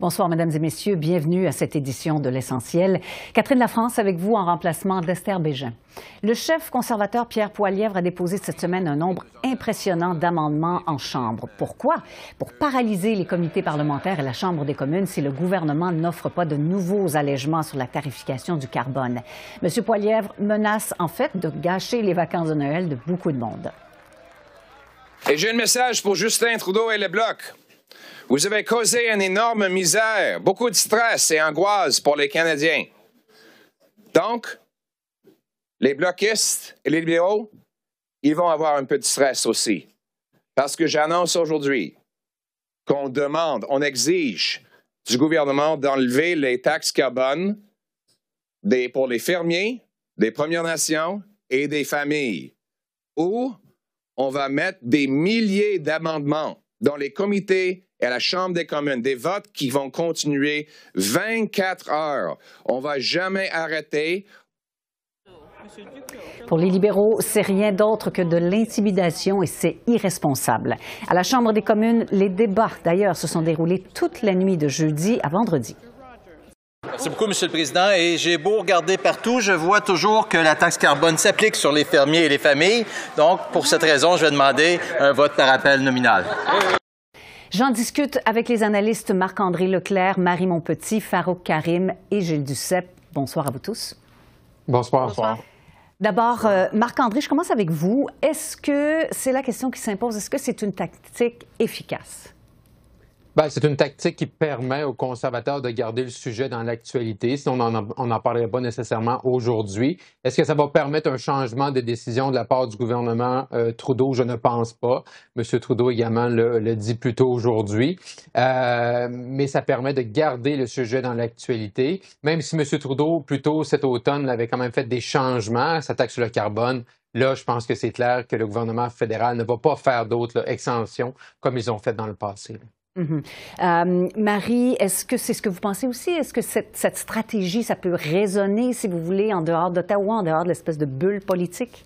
Bonsoir, Mesdames et Messieurs. Bienvenue à cette édition de L'Essentiel. Catherine Lafrance avec vous en remplacement d'Esther Bégin. Le chef conservateur Pierre Poilièvre a déposé cette semaine un nombre impressionnant d'amendements en Chambre. Pourquoi? Pour paralyser les comités parlementaires et la Chambre des communes si le gouvernement n'offre pas de nouveaux allègements sur la tarification du carbone. M. Poilièvre menace en fait de gâcher les vacances de Noël de beaucoup de monde. Et j'ai un message pour Justin Trudeau et le Bloc. Vous avez causé une énorme misère, beaucoup de stress et angoisse pour les Canadiens. Donc, les bloquistes et les libéraux, ils vont avoir un peu de stress aussi. Parce que j'annonce aujourd'hui qu'on demande, on exige du gouvernement d'enlever les taxes carbone pour les fermiers, des Premières Nations et des familles. Ou on va mettre des milliers d'amendements dans les comités et à la Chambre des communes, des votes qui vont continuer 24 heures. On va jamais arrêter. Pour les libéraux, c'est rien d'autre que de l'intimidation et c'est irresponsable. À la Chambre des communes, les débats, d'ailleurs, se sont déroulés toute la nuit de jeudi à vendredi. Merci beaucoup, Monsieur le Président. Et j'ai beau regarder partout, je vois toujours que la taxe carbone s'applique sur les fermiers et les familles. Donc, pour cette raison, je vais demander un vote par appel nominal. J'en discute avec les analystes Marc-André Leclerc, Marie Montpetit, Farouk Karim et Gilles Duceppe. Bonsoir à vous tous. Bonsoir. Bonsoir. D'abord, euh, Marc-André, je commence avec vous. Est-ce que c'est la question qui s'impose? Est-ce que c'est une tactique efficace? Ben, c'est une tactique qui permet aux conservateurs de garder le sujet dans l'actualité, sinon on n'en parlerait pas nécessairement aujourd'hui. Est-ce que ça va permettre un changement de décision de la part du gouvernement euh, Trudeau? Je ne pense pas. M. Trudeau également le, dit plus tôt aujourd'hui. Euh, mais ça permet de garder le sujet dans l'actualité, même si M. Trudeau, plus tôt cet automne, avait quand même fait des changements, sa taxe sur le carbone, Là, je pense que c'est clair que le gouvernement fédéral ne va pas faire d'autres extensions comme ils ont fait dans le passé. Mhm. Euh, Marie, est-ce que c'est ce que vous pensez aussi? Est-ce que cette, cette, stratégie, ça peut résonner, si vous voulez, en dehors d'Ottawa, en dehors de l'espèce de bulle politique?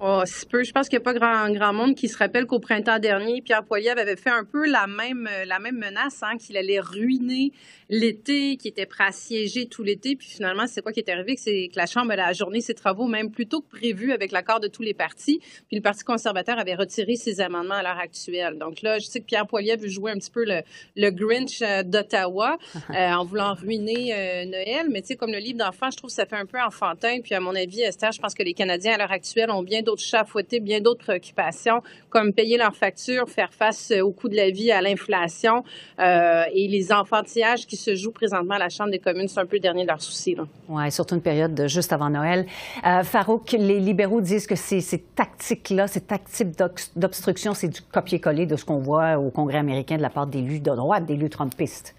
Oh, peu. Je pense qu'il n'y a pas grand, grand monde qui se rappelle qu'au printemps dernier, Pierre Poilievre avait fait un peu la même, la même menace, hein, qu'il allait ruiner l'été, qu'il était prêt à siéger tout l'été. Puis finalement, c'est quoi qui est arrivé? C'est que la Chambre a ajourné ses travaux même plus tôt que prévu avec l'accord de tous les partis. Puis le Parti conservateur avait retiré ses amendements à l'heure actuelle. Donc là, je sais que Pierre Poilievre veut jouer un petit peu le, le Grinch euh, d'Ottawa euh, en voulant ruiner euh, Noël. Mais tu sais, comme le livre d'enfant, je trouve que ça fait un peu enfantin. Puis à mon avis, Esther, je pense que les Canadiens à l'heure actuelle ont bien d'autres chats à fouetter, bien d'autres préoccupations, comme payer leurs factures, faire face au coût de la vie, à l'inflation et les enfantillages qui se joue présentement à la Chambre des communes. C'est un peu le dernier de leurs soucis. Oui, surtout une période de juste avant Noël. Euh, Farouk, les libéraux disent que ces, ces tactiques-là, ces tactiques d'obstruction, c'est du copier-coller de ce qu'on voit au Congrès américain de la part d'élus de droite, d'élus trumpistes.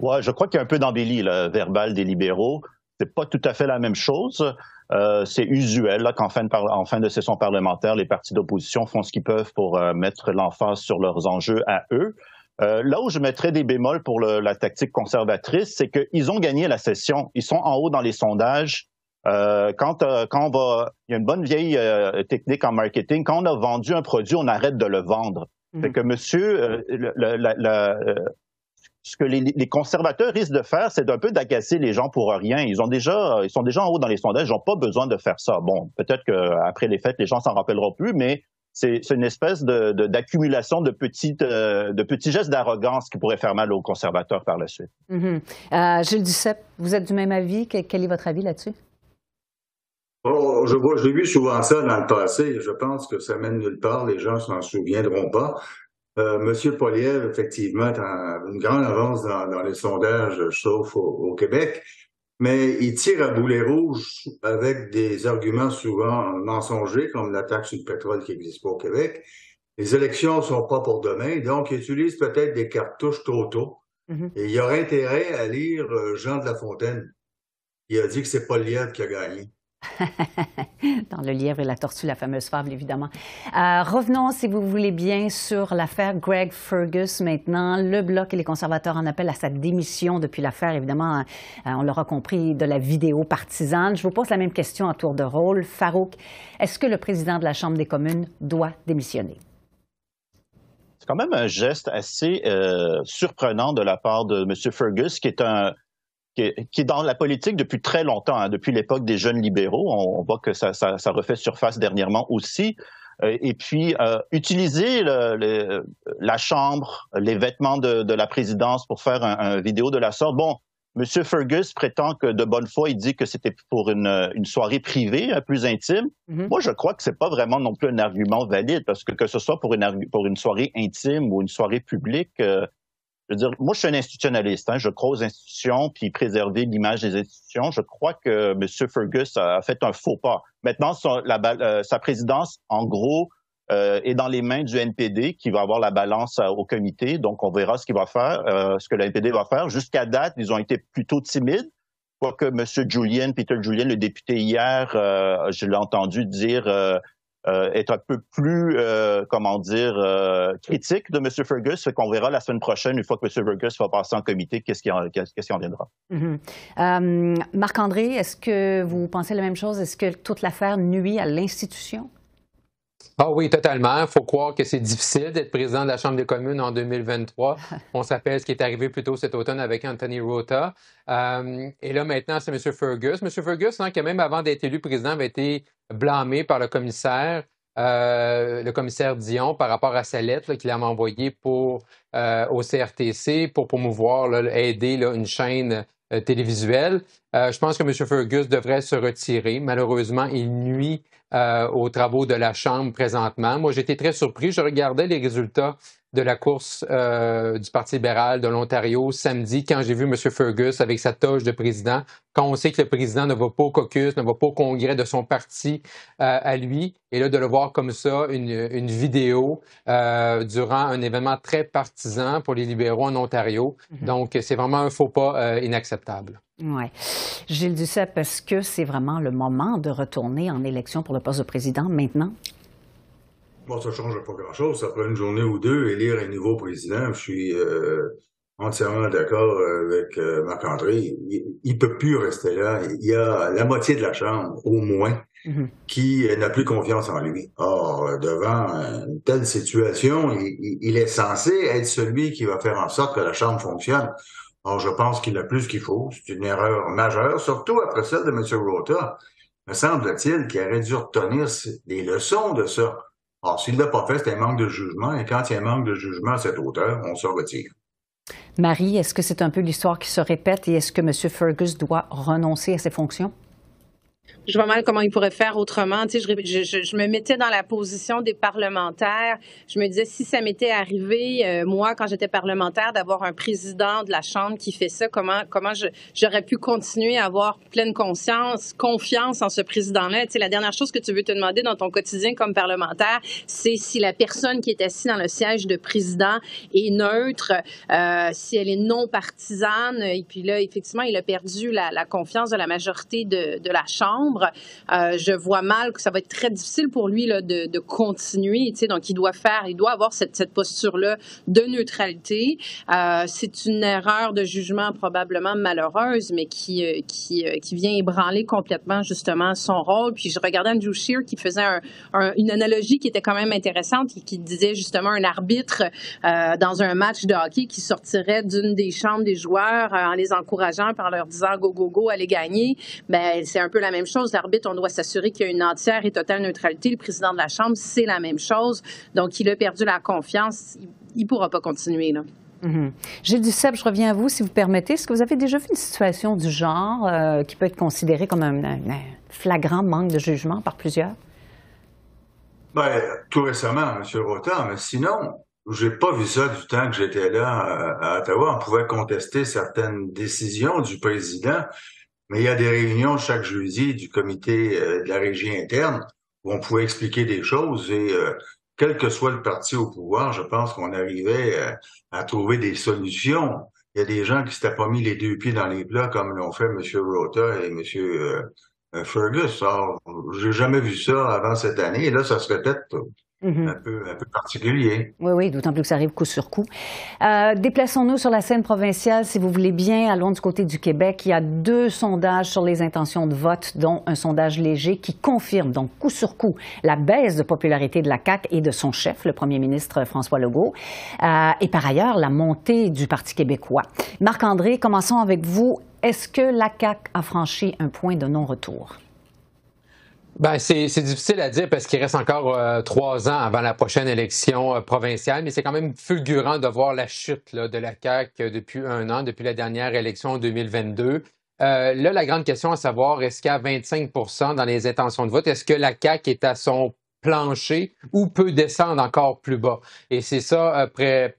Oui, je crois qu'il y a un peu d'embellie verbal des libéraux. C'est pas tout à fait la même chose. Euh, c'est usuel qu'en fin, en fin de session parlementaire, les partis d'opposition font ce qu'ils peuvent pour euh, mettre l'emphase sur leurs enjeux à eux. Euh, là où je mettrais des bémols pour la tactique conservatrice, c'est qu'ils ont gagné la session. Ils sont en haut dans les sondages. Euh, quand, euh, quand on va, il y a une bonne vieille technique en marketing. Quand on a vendu un produit, on arrête de le vendre. C'est mhm. que monsieur, ce que les, conservateurs risquent de faire, c'est d'un peu d'agacer les gens pour rien. Ils ont déjà, ils sont déjà en haut dans les sondages. Ils n'ont pas besoin de faire ça. Bon, peut-être qu'après les fêtes, les gens s'en rappelleront plus, mais c'est une espèce d'accumulation de, petites, euh, de petits gestes d'arrogance qui pourraient faire mal aux conservateurs par la suite. Mm-hmm. Euh, Gilles Duceppe, vous êtes du même avis? Quel est votre avis là-dessus? Oh, je vois, j'ai vu souvent ça dans le passé. Je pense que ça mène nulle part. Les gens s'en souviendront pas. Euh, Monsieur Poliev, effectivement, a une grande avance dans, les sondages, sauf au Québec mais il tire à boulet rouge avec des arguments souvent mensongers, comme la taxe sur le pétrole qui n'existe pas au Québec. Les élections sont pas pour demain, donc il utilise peut-être des cartouches trop tôt. Mm-hmm. Et il aurait intérêt à lire Jean de La Fontaine. Il a dit que c'est Lièvre qui a gagné. Dans le lièvre et la tortue, la fameuse fable, évidemment. Euh, revenons, si vous voulez bien, sur l'affaire Greg Fergus maintenant. Le Bloc et les conservateurs en appellent à sa démission depuis l'affaire, évidemment, euh, on l'aura compris, de la vidéo partisane. Je vous pose la même question à tour de rôle. Farouk, est-ce que le président de la Chambre des communes doit démissionner? C'est quand même un geste assez euh, surprenant de la part de M. Fergus, qui est un qui est, dans la politique depuis très longtemps, hein, depuis l'époque des jeunes libéraux. On, voit que ça, ça, ça, refait surface dernièrement aussi. Euh, et puis, euh, utiliser le, la Chambre, les vêtements de, de, la présidence pour faire un, un, vidéo de la sorte. Bon, M. Fergus prétend que de bonne foi, il dit que c'était pour une, une, soirée privée, hein, plus intime. Mm-hmm. Moi, je crois que c'est pas vraiment non plus un argument valide parce que que ce soit pour une, pour une soirée intime ou une soirée publique, euh, je veux dire, moi, je suis un institutionnaliste. Hein, je crois aux institutions, puis préserver l'image des institutions. Je crois que M. Fergus a fait un faux pas. Maintenant, euh, sa présidence, en gros, euh, est dans les mains du NPD, qui va avoir la balance euh, au comité. Donc, on verra ce qu'il va faire, ce que le NPD va faire. Jusqu'à date, ils ont été plutôt timides. Quoique M. Julian, Peter Julian, le député hier, je l'ai entendu dire euh, est un peu plus, euh, comment dire, euh, critique de M. Fergus. Fait qu'on verra la semaine prochaine, une fois que M. Fergus va passer en comité, qu'est-ce qui en, qu'est-ce qui en viendra. Mm-hmm. Marc-André, est-ce que vous pensez la même chose? Est-ce que toute l'affaire nuit à l'institution? Ah oui, totalement. Il faut croire que c'est difficile d'être président de la Chambre des communes en 2023. On s'appelle ce qui est arrivé plus tôt cet automne avec Anthony Rota. Euh, et là, maintenant, c'est M. Fergus. M. Fergus, hein, qui même avant d'être élu président, avait été blâmé par le commissaire, euh, le commissaire Dion, par rapport à sa lettre qu'il a envoyée pour, euh, au CRTC pour promouvoir, aider une chaîne télévisuelle. je pense que M. Fergus devrait se retirer. Malheureusement, il nuit euh, aux travaux de la Chambre présentement. Moi, j'étais très surpris. Je regardais les résultats de la course euh, du Parti libéral de l'Ontario samedi quand j'ai vu M. Fergus avec sa toge de président. Quand on sait que le président ne va pas au caucus, ne va pas au congrès de son parti euh, à lui, et là de le voir comme ça, une, une vidéo euh, durant un événement très partisan pour les libéraux en Ontario. Mm-hmm. Donc, c'est vraiment un faux pas inacceptable. Oui. Gilles Duceppe, est-ce que c'est vraiment le moment de retourner en élection pour le poste de président maintenant? Bon, ça change pas grand-chose. Ça prend une journée ou deux, élire un nouveau président. Je suis euh, entièrement d'accord avec euh, Marc-André. Il, ne peut plus rester là. Il y a la moitié de la Chambre, au moins, mm-hmm. qui n'a plus confiance en lui. Or, devant une telle situation, il, il, est censé être celui qui va faire en sorte que la Chambre fonctionne. Or, je pense qu'il a plus qu'il faut. C'est une erreur majeure, surtout après celle de M. Rota. Me semble-t-il qu'il aurait dû retenir des leçons de ça. Alors, s'il ne l'a pas fait, c'est un manque de jugement. Et quand il y a un manque de jugement à cette hauteur, on se retire. Marie, est-ce que c'est un peu l'histoire qui se répète et est-ce que M. Fergus doit renoncer à ses fonctions? Je vois mal comment il pourrait faire autrement. Tu sais, je, je, je, me mettais dans la position des parlementaires. Je me disais, si ça m'était arrivé, euh, moi, quand j'étais parlementaire, d'avoir un président de la Chambre qui fait ça, comment, comment j'aurais pu continuer à avoir pleine conscience, confiance en ce président-là? Tu sais, la dernière chose que tu veux te demander dans ton quotidien comme parlementaire, c'est si la personne qui est assise dans le siège de président est neutre, euh, si elle est non partisane. Et puis là, effectivement, il a perdu la, la confiance de la majorité de, de la Chambre. Euh, je vois mal que ça va être très difficile pour lui là, de, continuer. Tu sais, donc, il doit faire, il doit avoir cette, posture-là de neutralité. Euh, c'est une erreur de jugement probablement malheureuse, mais qui, euh, qui, vient ébranler complètement justement son rôle. Puis je regardais Andrew Shear qui faisait un, une analogie qui était quand même intéressante et qui disait justement un arbitre dans un match de hockey qui sortirait d'une des chambres des joueurs en les encourageant, par leur disant go go go, allez gagner. Ben c'est un peu la même chose l'arbitre, on doit s'assurer qu'il y a une entière et totale neutralité. Le président de la Chambre, c'est la même chose. Donc, il a perdu la confiance. Il ne pourra pas continuer. Là. Mm-hmm. Gilles Duceppe, je reviens à vous, si vous permettez. Est-ce que vous avez déjà vu une situation du genre euh, qui peut être considérée comme un, flagrant manque de jugement par plusieurs? Ben, tout récemment, M. Rotan, mais sinon, j'ai pas vu ça du temps que j'étais là euh, à Ottawa. On pouvait contester certaines décisions du président, mais il y a des réunions chaque jeudi du comité euh, de la régie interne où on pouvait expliquer des choses et euh, quel que soit le parti au pouvoir, je pense qu'on arrivait euh, à trouver des solutions. il y a des gens qui s'étaient pas mis les deux pieds dans les plats comme l'ont fait M. Rota et M. Euh, Fergus. Alors, j'ai jamais vu ça avant cette année. Et là, ça se répète Mhm. un, peu, particulier. Oui, oui, d'autant plus que ça arrive coup sur coup. Euh, déplaçons-nous sur la scène provinciale, si vous voulez bien. Allons du côté du Québec. Il y a deux sondages sur les intentions de vote, dont un sondage léger qui confirme, donc coup sur coup, la baisse de popularité de la CAQ et de son chef, le premier ministre François Legault, euh, et par ailleurs la montée du Parti québécois. Marc-André, commençons avec vous. Est-ce que la CAQ a franchi un point de non-retour? Ben, c'est difficile à dire parce qu'il reste encore euh, trois ans avant la prochaine élection euh, provinciale, mais c'est quand même fulgurant de voir la chute là, de la CAQ depuis un an, depuis la dernière élection en 2022. Euh, là, la grande question à savoir, est-ce a 25% dans les intentions de vote? Est-ce que la CAQ est à son plancher ou peut descendre encore plus bas? Et c'est ça, après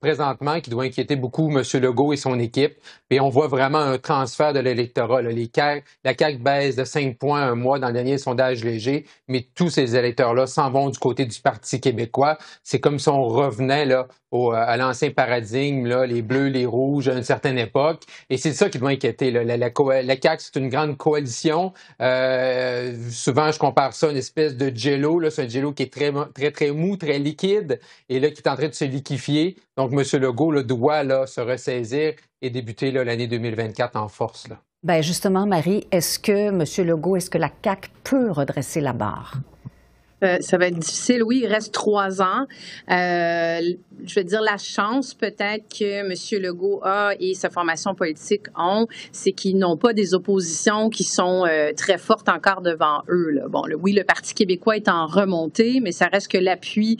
présentement qui doit inquiéter beaucoup M. Legault et son équipe. Et on voit vraiment un transfert de l'électorat. La CAQ baisse de 5 points un mois dans le dernier sondage léger, mais tous ces électeurs-là s'en vont du côté du Parti québécois. C'est comme si on revenait là, au, à l'ancien paradigme, là, les bleus, les rouges à une certaine époque. Et c'est ça qui doit inquiéter. La, la, la CAQ, c'est une grande coalition. Euh, souvent, je compare ça à une espèce de jello. C'est un jello qui est très, très, très mou, très liquide, et là, qui est en train de se liquéfier. Donc, M. Legault doit là, se ressaisir et débuter l'année 2024 en force. Bien, justement, Marie, est-ce que M. Legault, est-ce que la CAQ peut redresser la barre? Euh, ça va être difficile. Oui, il reste trois ans. Euh, je veux dire, la chance peut-être que M. Legault a et sa formation politique ont, c'est qu'ils n'ont pas des oppositions qui sont euh, très fortes encore devant eux. Là. Bon, oui, le Parti québécois est en remontée, mais ça reste que l'appui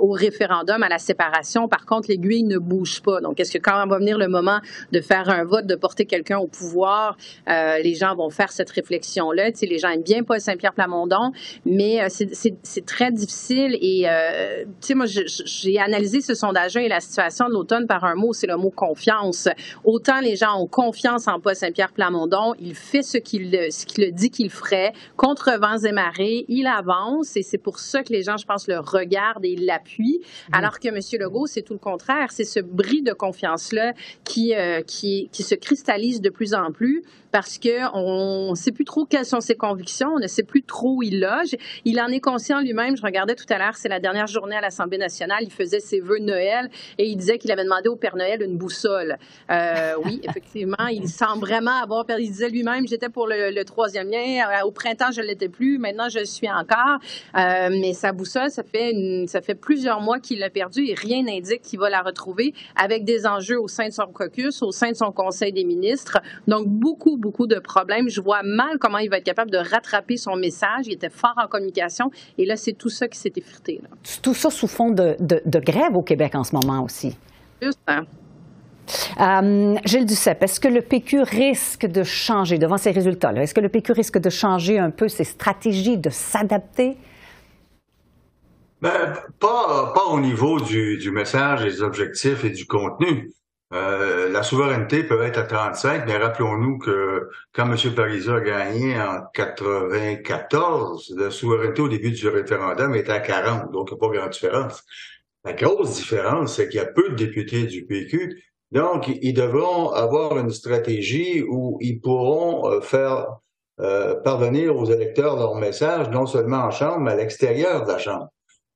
au référendum, à la séparation. Par contre, l'aiguille ne bouge pas. Donc, est-ce que quand va venir le moment de faire un vote, de porter quelqu'un au pouvoir, les gens vont faire cette réflexion-là? Tu sais, les gens aiment bien Paul Saint-Pierre Plamondon, mais c'est c'est très difficile. Et, euh, tu sais, moi, j'ai analysé ce sondage-là et la situation de l'automne par un mot, c'est le mot confiance. Autant les gens ont confiance en Paul Saint-Pierre Plamondon, il fait ce qu'il ce qu'il dit qu'il ferait, contre vents et marées, il avance et c'est pour ça que les gens, je pense, le regardent et l'appuient. Mmh. Alors que M. Legault, c'est tout le contraire. C'est ce bris de confiance-là qui, euh, qui, qui se cristallise de plus en plus parce qu'on ne sait plus trop quelles sont ses convictions, on ne sait plus trop où il loge. Il en est conscient lui-même. Je regardais tout à l'heure, c'est la dernière journée à l'Assemblée nationale. Il faisait ses vœux de Noël et il disait qu'il avait demandé au Père Noël une boussole. Euh, oui, effectivement, il semble vraiment avoir perdu. Il disait lui-même, j'étais pour le, troisième lien. Euh, au printemps, je ne l'étais plus. Maintenant, je le suis encore. Euh, mais sa boussole, ça fait, ça fait plusieurs mois qu'il l'a perdue et rien n'indique qu'il va la retrouver avec des enjeux au sein de son caucus, au sein de son conseil des ministres. Donc, beaucoup, beaucoup de problèmes. Je vois mal comment il va être capable de rattraper son message. Il était fort en communication et là, c'est tout ça qui s'est effrité. Tout ça sous fond de, grève au Québec en ce moment aussi. Juste, hein? Euh, Gilles Duceppe, est-ce que le PQ risque de changer devant ces résultats-là? Est-ce que le PQ risque de changer un peu ses stratégies, de s'adapter? Ben, pas, pas au niveau du, du message, des objectifs et du contenu. Euh, la souveraineté peut être à 35, mais rappelons-nous que quand M. Parizeau a gagné en 94, la souveraineté au début du référendum était à 40, donc il n'y a pas grande différence. La grosse différence, c'est qu'il y a peu de députés du PQ, donc ils devront avoir une stratégie où ils pourront euh, faire euh, parvenir aux électeurs leur message, non seulement en Chambre, mais à l'extérieur de la Chambre.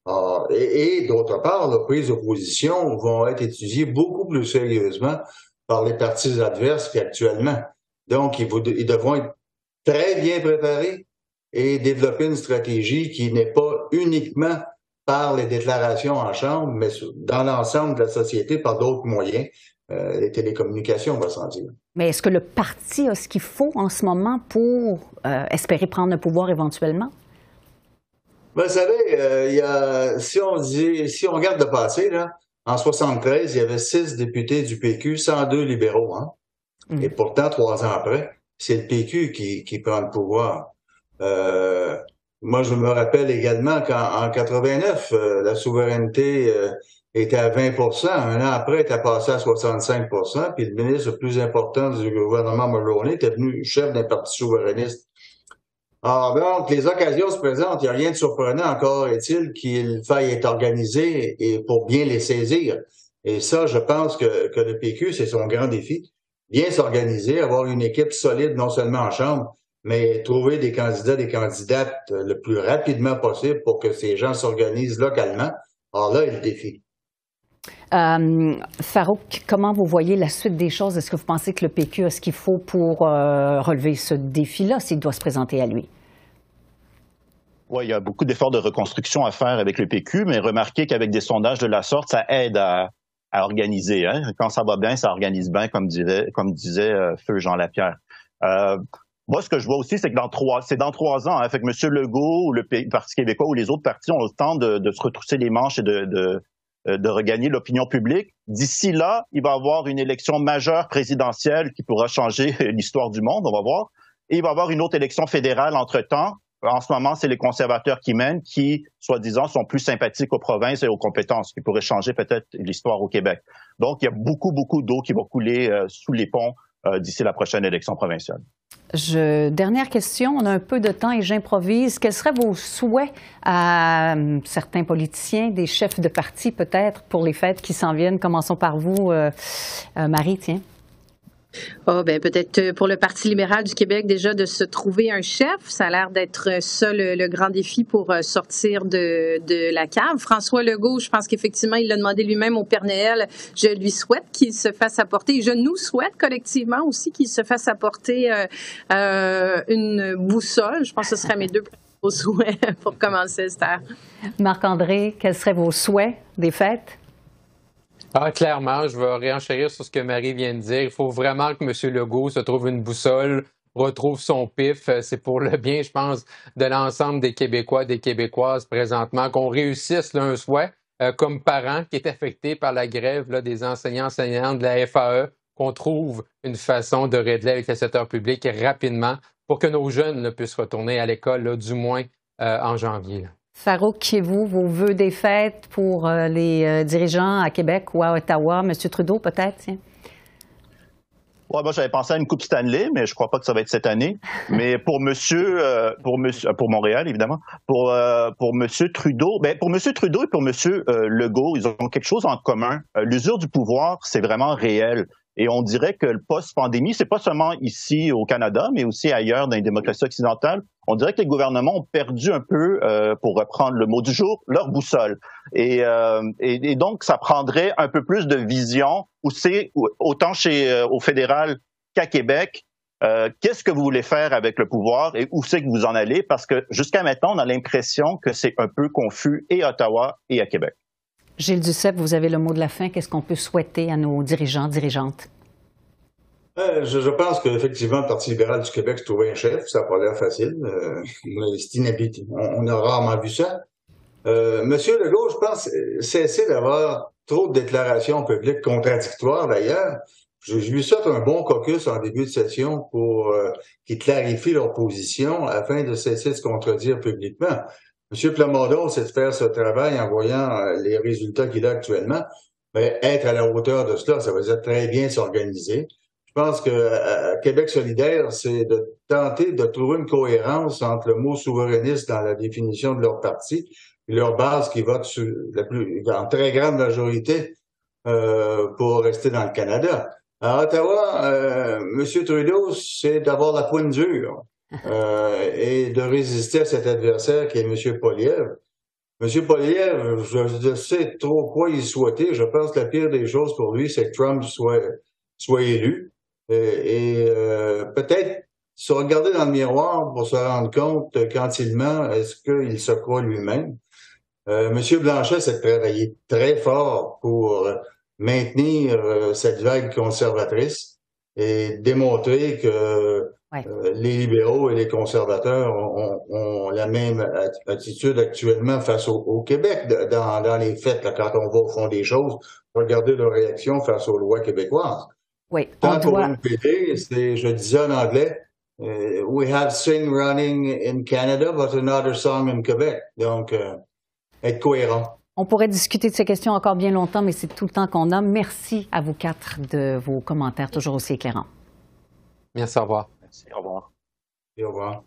Ah, et, d'autre part, les prises d'opposition vont être étudiées beaucoup plus sérieusement par les partis adverses qu'actuellement. Donc, ils, ils devront être très bien préparés et développer une stratégie qui n'est pas uniquement par les déclarations en chambre, mais dans l'ensemble de la société par d'autres moyens, euh, les télécommunications, on va s'en dire. Mais est-ce que le parti a ce qu'il faut en ce moment pour euh, espérer prendre le pouvoir éventuellement? Vous savez, euh, il y a, si on dit, si on regarde le passé, là, en 73, il y avait six députés du PQ, 102 libéraux, hein. Mm. Et pourtant, trois ans après, c'est le PQ qui, qui prend le pouvoir. Euh, moi, je me rappelle également qu'en 89, euh, la souveraineté était à 20% Un an après, elle était passée à 65% puis le ministre le plus important du gouvernement Mulroney était venu chef d'un parti souverainiste. Ah, donc, les occasions se présentent. Il n'y a rien de surprenant encore, est-il, qu'il faille être organisé et pour bien les saisir. Et ça, je pense que, que le PQ, c'est son grand défi. Bien s'organiser, avoir une équipe solide, non seulement en Chambre, mais trouver des candidats, des candidates le plus rapidement possible pour que ces gens s'organisent localement. Alors là est le défi. Euh, Farouk, comment vous voyez la suite des choses? Est-ce que vous pensez que le PQ a ce qu'il faut pour euh, relever ce défi-là s'il doit se présenter à lui? Oui, il y a beaucoup d'efforts de reconstruction à faire avec le PQ, mais remarquez qu'avec des sondages de la sorte, ça aide à, organiser. Hein. Quand ça va bien, ça organise bien, comme, disait, euh, Feu Jean Lapierre. Moi, ce que je vois aussi, c'est que dans trois, c'est dans trois ans, hein, fait que M. Legault ou le Parti québécois ou les autres partis ont le temps de, se retrousser les manches et de, de regagner l'opinion publique. D'ici là, il va y avoir une élection majeure présidentielle qui pourra changer l'histoire du monde, on va voir. Et il va y avoir une autre élection fédérale entre-temps en ce moment, c'est les conservateurs qui mènent, qui, soi-disant, sont plus sympathiques aux provinces et aux compétences, qui pourraient changer peut-être l'histoire au Québec. Donc, il y a beaucoup, beaucoup d'eau qui va couler euh, sous les ponts euh, d'ici la prochaine élection provinciale. Dernière question, on a un peu de temps et j'improvise. Quels seraient vos souhaits à euh, certains politiciens, des chefs de parti peut-être, pour les fêtes qui s'en viennent? Commençons par vous, Marie, tiens. Oh, ben peut-être euh, pour le Parti libéral du Québec déjà de se trouver un chef. Ça a l'air d'être ça le, grand défi pour euh, sortir de, la cave. François Legault, je pense qu'effectivement, il l'a demandé lui-même au Père Noël. Je lui souhaite qu'il se fasse apporter, je nous souhaite collectivement aussi qu'il se fasse apporter euh, une boussole. Je pense que ce serait mes deux souhaits pour commencer, Esther. Marc-André, quels seraient vos souhaits des fêtes? Ah, clairement, je vais réenchérir sur ce que Marie vient de dire. Il faut vraiment que M. Legault se trouve une boussole, retrouve son pif. Euh, c'est pour le bien, je pense, de l'ensemble des Québécois, des Québécoises présentement, qu'on réussisse là, un souhait. Euh, comme parent qui est affecté par la grève là, des enseignants enseignants de la FAE, qu'on trouve une façon de régler avec le secteur public rapidement pour que nos jeunes puissent retourner à l'école, du moins euh, en janvier. Farouk, qui vous vos vœux des fêtes pour euh, les euh, dirigeants à Québec ou à Ottawa? Monsieur Trudeau, peut-être? Ouais, moi, j'avais pensé à une Coupe Stanley, mais je crois pas que ça va être cette année. Mais pour Monsieur, euh, pour Monsieur, pour Montréal, évidemment, pour pour Monsieur Trudeau, ben pour Monsieur Trudeau et pour Monsieur Legault, ils ont quelque chose en commun. L'usure du pouvoir, c'est vraiment réel. Et on dirait que le post-pandémie, c'est pas seulement ici au Canada, mais aussi ailleurs dans les démocraties occidentales. On dirait que les gouvernements ont perdu un peu, euh, pour reprendre le mot du jour, leur boussole. Euh, et, et, donc, ça prendrait un peu plus de vision, où c'est autant chez euh, au fédéral qu'à Québec. Qu'est-ce que vous voulez faire avec le pouvoir et où c'est que vous en allez? Parce que jusqu'à maintenant, on a l'impression que c'est un peu confus et à Ottawa et à Québec. Gilles Duceppe, vous avez le mot de la fin. Qu'est-ce qu'on peut souhaiter à nos dirigeants, dirigeantes? Euh, je, pense qu'effectivement, le Parti libéral du Québec se trouver un chef. Ça n'a pas l'air facile. Euh, c'est inhabituel. On, a rarement vu ça. Euh, Monsieur Legault, je pense, cesser d'avoir trop de déclarations publiques contradictoires d'ailleurs. Je, lui souhaite un bon caucus en début de session pour euh, qu'il clarifie leur position afin de cesser de se contredire publiquement. M. Plamondon, c'est de faire ce travail en voyant euh, les résultats qu'il a actuellement. Mais être à la hauteur de cela, ça veut dire très bien s'organiser. Je pense que euh, Québec solidaire, c'est de tenter de trouver une cohérence entre le mot souverainiste dans la définition de leur parti et leur base qui vote la plus, en très grande majorité euh, pour rester dans le Canada. À Ottawa, euh, M. Trudeau, c'est d'avoir la pointe dure. Euh, et de résister à cet adversaire qui est M. Poliev. M. Poliev, je, sais trop quoi il souhaitait. Je pense que la pire des choses pour lui, c'est que Trump soit, soit élu. Et, euh, peut-être se regarder dans le miroir pour se rendre compte quand il ment, est-ce qu'il se croit lui-même. Euh, M. Blanchet s'est travaillé très fort pour maintenir euh, cette vague conservatrice et démontrer que euh, les libéraux et les conservateurs ont, la même attitude actuellement face au, Québec dans, les faits, quand on va au fond des choses, regarder leur réaction face aux lois québécoises. Oui, Tant pour doit... PD, c'est, je disais en anglais, euh, we have sing running in Canada, but another song in Quebec. Donc, euh, être cohérent. On pourrait discuter de ces questions encore bien longtemps, mais c'est tout le temps qu'on a. Merci à vous quatre de vos commentaires toujours aussi éclairants. Merci, au revoir. Au revoir. au revoir.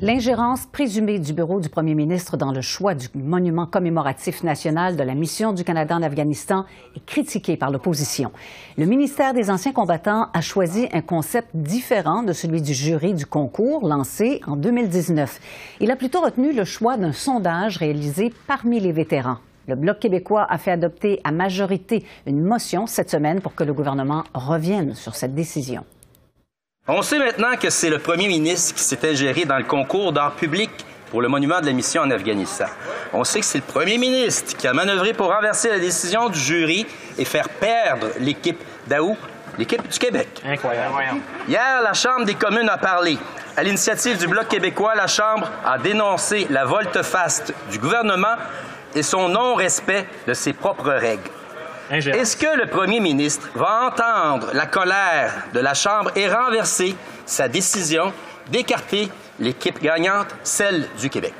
L'ingérence présumée du bureau du premier ministre dans le choix du monument commémoratif national de la mission du Canada en Afghanistan est critiquée par l'opposition. Le ministère des Anciens combattants a choisi un concept différent de celui du jury du concours lancé en 2019. Il a plutôt retenu le choix d'un sondage réalisé parmi les vétérans. Le Bloc québécois a fait adopter à majorité une motion cette semaine pour que le gouvernement revienne sur cette décision. On sait maintenant que c'est le premier ministre qui s'est ingéré dans le concours d'art public pour le monument de la mission en Afghanistan. On sait que c'est le premier ministre qui a manœuvré pour renverser la décision du jury et faire perdre l'équipe d'Aou, l'équipe du Québec. Incroyable. Hier, la Chambre des communes a parlé. À l'initiative du Bloc québécois, la Chambre a dénoncé la volte-face du gouvernement et son non-respect de ses propres règles. Est-ce que le premier ministre va entendre la colère de la Chambre et renverser sa décision d'écarter l'équipe gagnante, celle du Québec?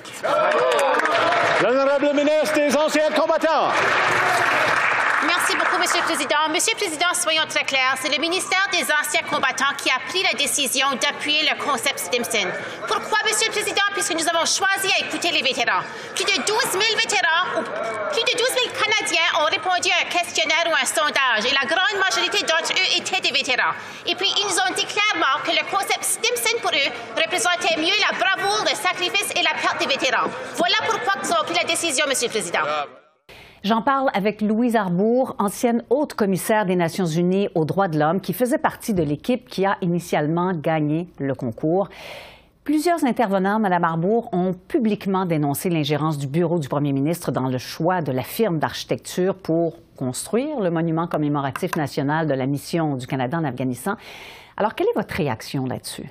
L'honorable ministre des Anciens combattants. Beaucoup, Monsieur le Président. Monsieur le Président, soyons très clairs. C'est le ministère des Anciens combattants qui a pris la décision d'appuyer le concept Stimson. Pourquoi, Monsieur le Président? Puisque nous avons choisi à écouter les vétérans. Plus de 12 000 vétérans, plus de 12 000 Canadiens ont répondu à un questionnaire ou un sondage, et la grande majorité d'entre eux étaient des vétérans. Et puis, ils nous ont dit clairement que le concept Stimson, pour eux, représentait mieux la bravoure, le sacrifice et la perte des vétérans. Voilà pourquoi nous avons pris la décision, Monsieur le Président. J'en parle avec Louise Arbour, ancienne haute commissaire des Nations unies aux droits de l'homme, qui faisait partie de l'équipe qui a initialement gagné le concours. Plusieurs intervenants, Mme Arbour, ont publiquement dénoncé l'ingérence du bureau du premier ministre dans le choix de la firme d'architecture pour construire le monument commémoratif national de la mission du Canada en Afghanistan. Alors, quelle est votre réaction là-dessus?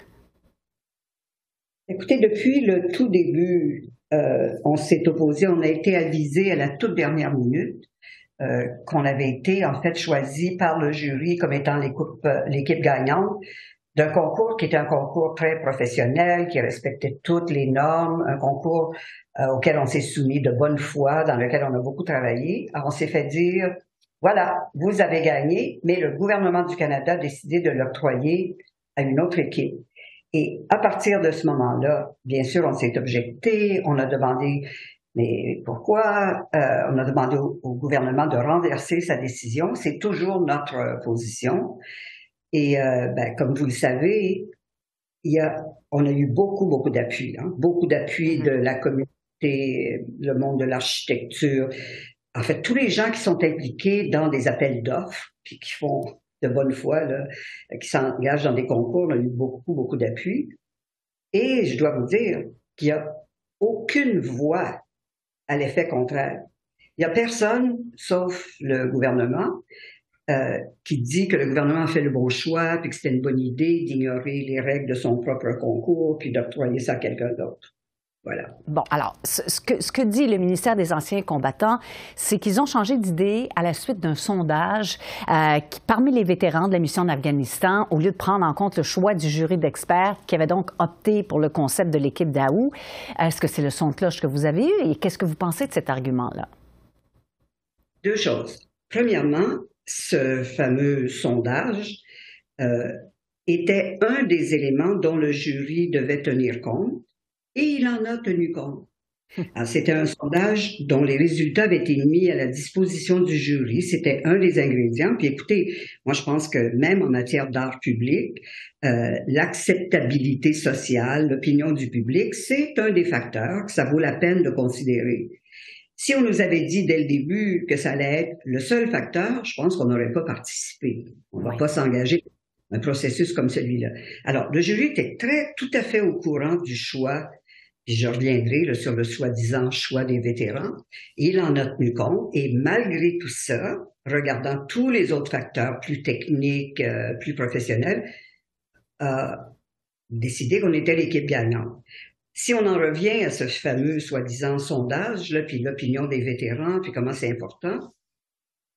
Écoutez, depuis le tout début euh, on s'est opposé, on a été avisé à la toute dernière minute euh, qu'on avait été en fait choisi par le jury comme étant euh, l'équipe gagnante d'un concours qui était un concours très professionnel, qui respectait toutes les normes, un concours auquel on s'est soumis de bonne foi, dans lequel on a beaucoup travaillé. On s'est fait dire, voilà, vous avez gagné, mais le gouvernement du Canada a décidé de l'octroyer à une autre équipe. Et à partir de ce moment-là, bien sûr, on s'est objecté, on a demandé, mais pourquoi euh, On a demandé au, gouvernement de renverser sa décision. C'est toujours notre position. Et euh, ben, comme vous le savez, il y a, on a eu beaucoup, beaucoup d'appui, hein, beaucoup d'appui mm-hmm. de la communauté, le monde de l'architecture. En fait, tous les gens qui sont impliqués dans des appels d'offres, puis qui font de bonne foi là, qui s'engagent dans des concours. On a eu beaucoup, beaucoup d'appui. Et je dois vous dire qu'il n'y a aucune voix à l'effet contraire. Il n'y a personne, sauf le gouvernement, euh, qui dit que le gouvernement a fait le bon choix, puis que c'était une bonne idée d'ignorer les règles de son propre concours, puis d'octroyer ça à quelqu'un d'autre. Voilà. Bon, alors, ce que, ce que, dit le ministère des Anciens combattants, c'est qu'ils ont changé d'idée à la suite d'un sondage euh, qui, parmi les vétérans de la mission en Afghanistan, au lieu de prendre en compte le choix du jury d'experts qui avait donc opté pour le concept de l'équipe d'Aou. Est-ce que c'est le son de cloche que vous avez eu et qu'est-ce que vous pensez de cet argument-là? Deux choses. Premièrement, ce fameux sondage euh, était un des éléments dont le jury devait tenir compte et il en a tenu compte. C'était un sondage dont les résultats avaient été mis à la disposition du jury. C'était un des ingrédients. Puis écoutez, moi je pense que même en matière d'art public, euh, l'acceptabilité sociale, l'opinion du public, c'est un des facteurs que ça vaut la peine de considérer. Si on nous avait dit dès le début que ça allait être le seul facteur, je pense qu'on n'aurait pas participé. On ne va pas s'engager dans un processus comme celui-là. Alors, le jury était très, tout à fait au courant du choix puis je reviendrai sur le soi-disant choix des vétérans. Il en a tenu compte et malgré tout ça, regardant tous les autres facteurs plus techniques, euh, plus professionnels, a décidé qu'on était l'équipe gagnante. Si on en revient à ce fameux soi-disant sondage, là, puis l'opinion des vétérans, puis comment c'est important,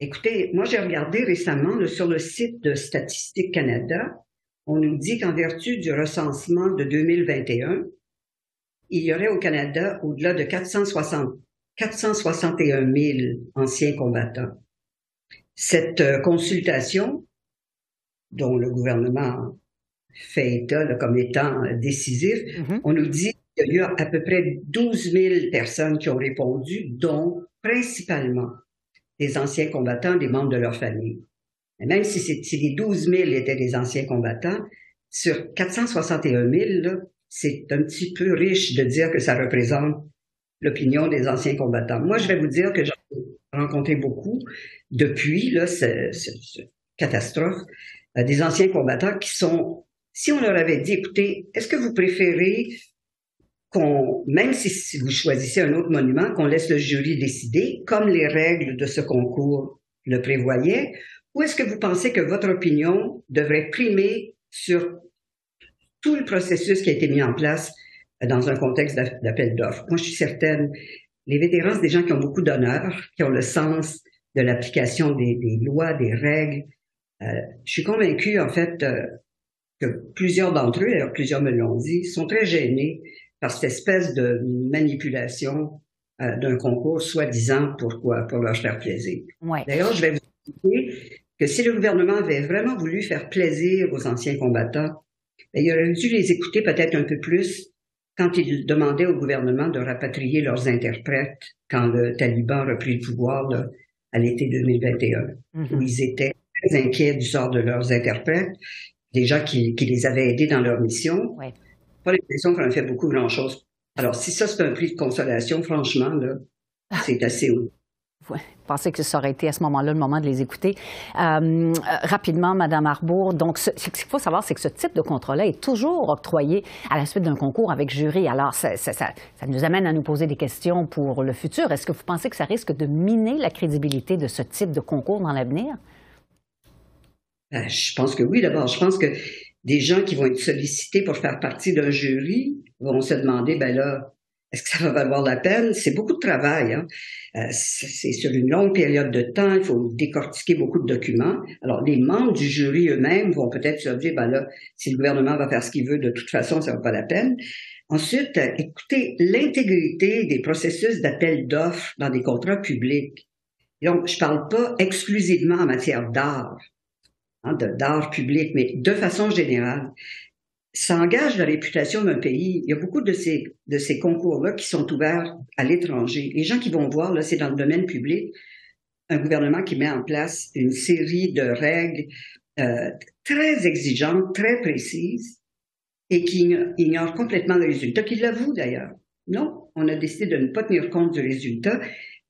écoutez, moi j'ai regardé récemment sur le site de Statistique Canada, on nous dit qu'en vertu du recensement de 2021, il y aurait au Canada au-delà de 460, 461 000 anciens combattants. Cette euh, consultation, dont le gouvernement fait état comme étant décisif, mm-hmm. on nous dit Il y a eu à peu près 12 000 personnes qui ont répondu, dont principalement des anciens combattants, des membres de leur famille. Et même si, si les 12 000 étaient des anciens combattants, sur 461 000, c'est un petit peu riche de dire que ça représente l'opinion des anciens combattants. Moi, je vais vous dire que j'ai rencontré beaucoup depuis là, cette catastrophe, euh, des anciens combattants qui sont, si on leur avait dit, écoutez, est-ce que vous préférez qu'on, même si vous choisissez un autre monument, qu'on laisse le jury décider, comme les règles de ce concours le prévoyaient, ou est-ce que vous pensez que votre opinion devrait primer sur tout le processus qui a été mis en place dans un contexte d'appel d'offres? Moi, je suis certaine, les vétérans, c'est des gens qui ont beaucoup d'honneur, qui ont le sens de l'application des, lois, des règles. Euh, je suis convaincue, en fait, euh, que plusieurs d'entre eux, d'ailleurs plusieurs me l'ont dit, sont très gênés par cette espèce de manipulation euh, d'un concours soi-disant pourquoi pour leur faire plaisir. D'ailleurs, je vais vous dire que si le gouvernement avait vraiment voulu faire plaisir aux anciens combattants, ben, il aurait dû les écouter peut-être un peu plus quand ils demandaient au gouvernement de rapatrier leurs interprètes quand le taliban a repris le pouvoir à l'été 2021, mm-hmm. où ils étaient très inquiets du sort de leurs interprètes, des gens qui, les avaient aidés dans leur mission pas l'impression qu'on a fait beaucoup grand-chose. Alors, si ça, c'est un prix de consolation, franchement, là, c'est assez haut. Oui, je pensais que ça aurait été à ce moment-là le moment de les écouter. Euh, rapidement, Madame Arbour, donc ce qu'il faut savoir, c'est que ce type de contrat-là est toujours octroyé à la suite d'un concours avec jury. Alors, ça, nous amène à nous poser des questions pour le futur. Est-ce que vous pensez que ça risque de miner la crédibilité de ce type de concours dans l'avenir? Ben, je pense que oui, d'abord. Je pense que des gens qui vont être sollicités pour faire partie d'un jury vont se demander, ben là, est-ce que ça va valoir la peine? C'est beaucoup de travail. Hein? Euh, c'est sur une longue période de temps. Il faut décortiquer beaucoup de documents. Alors, les membres du jury eux-mêmes vont peut-être se dire, ben là, si le gouvernement va faire ce qu'il veut, de toute façon, ça ne vaut pas la peine. Ensuite, euh, écoutez, l'intégrité des processus d'appel d'offres dans des contrats publics. Donc, je parle pas exclusivement en matière d'art. Hein, d'art public, mais de façon générale, ça engage la réputation d'un pays. Il y a beaucoup de ces, de ces concours-là qui sont ouverts à l'étranger. Les gens qui vont voir, là, c'est dans le domaine public, un gouvernement qui met en place une série de règles euh, très exigeantes, très précises, et qui ignore complètement le résultat, qui l'avoue d'ailleurs. Non, on a décidé de ne pas tenir compte du résultat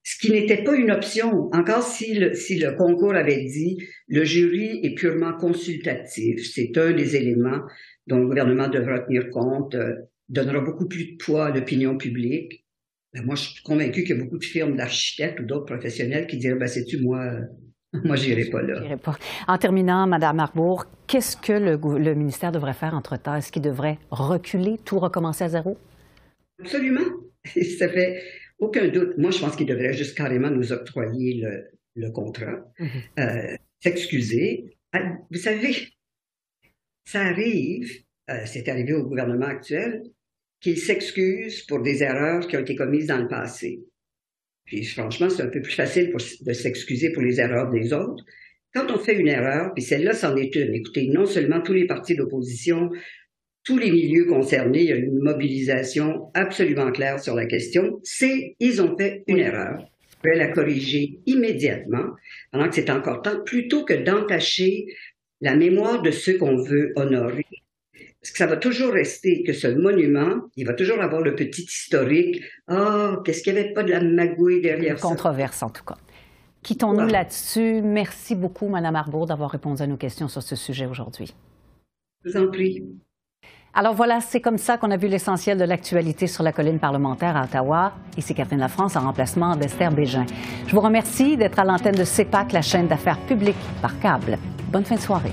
ce qui n'était pas une option. Encore si le, si le concours avait dit le jury est purement consultatif, c'est un des éléments dont le gouvernement devra tenir compte, euh, donnera beaucoup plus de poids à l'opinion publique. Ben, moi, je suis convaincu qu'il y a beaucoup de firmes d'architectes ou d'autres professionnels qui diraient, ben, sais-tu, moi, euh, moi, j'irai pas là. Pas. En terminant, Madame Arbour, qu'est-ce que le, le ministère devrait faire entre-temps? Est-ce qu'il devrait reculer, tout recommencer à zéro? Absolument. Ça fait aucun doute. Moi, je pense qu'il devrait juste carrément nous octroyer le, contrat, mhm. euh, s'excuser. Ah, vous savez, ça arrive, euh, c'est arrivé au gouvernement actuel, qu'il s'excuse pour des erreurs qui ont été commises dans le passé. Puis franchement, c'est un peu plus facile de s'excuser pour les erreurs des autres. Quand on fait une erreur, puis celle-là, c'en est une. Écoutez, non seulement tous les partis d'opposition tous les milieux concernés, il y a une mobilisation absolument claire sur la question. C'est, ils ont fait une erreur. On la corriger immédiatement, pendant que c'est encore temps, plutôt que d'entacher la mémoire de ceux qu'on veut honorer. Parce que ça va toujours rester que ce monument, il va toujours avoir le petit historique. Ah, oh, qu'est-ce qu'il n'y avait pas de la magouille derrière ça? Controverse, en tout cas. Quittons-nous là-dessus. Merci beaucoup, Mme Arbour, d'avoir répondu à nos questions sur ce sujet aujourd'hui. Je vous en prie. Alors voilà, c'est comme ça qu'on a vu l'essentiel de l'actualité sur la colline parlementaire à Ottawa. Ici Catherine Lafrance en remplacement d'Esther Bégin. Je vous remercie d'être à l'antenne de CEPAC, la chaîne d'affaires publiques par câble. Bonne fin de soirée.